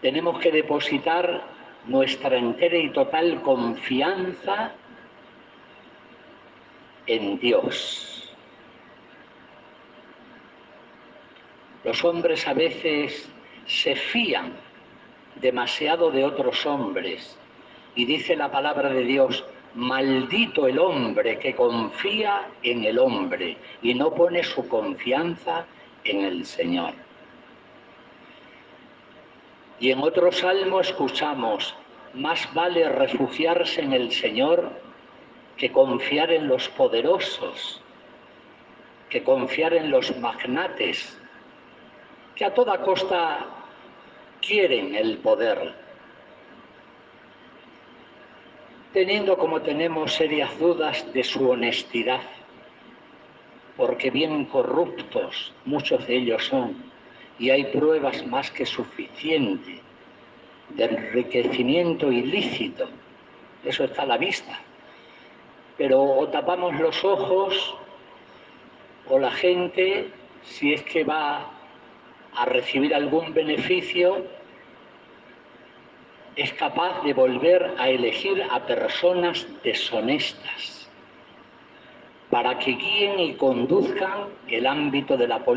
tenemos que depositar nuestra entera y total confianza en Dios. Los hombres a veces se fían demasiado de otros hombres y dice la palabra de Dios, maldito el hombre que confía en el hombre y no pone su confianza en el Señor. Y en otro salmo escuchamos, más vale refugiarse en el Señor que confiar en los poderosos, que confiar en los magnates, que a toda costa quieren el poder, teniendo como tenemos serias dudas de su honestidad, porque bien corruptos muchos de ellos son y hay pruebas más que suficientes de enriquecimiento ilícito. Eso está a la vista. Pero o tapamos los ojos o la gente, si es que va a recibir algún beneficio, es capaz de volver a elegir a personas deshonestas para que guíen y conduzcan el ámbito de la política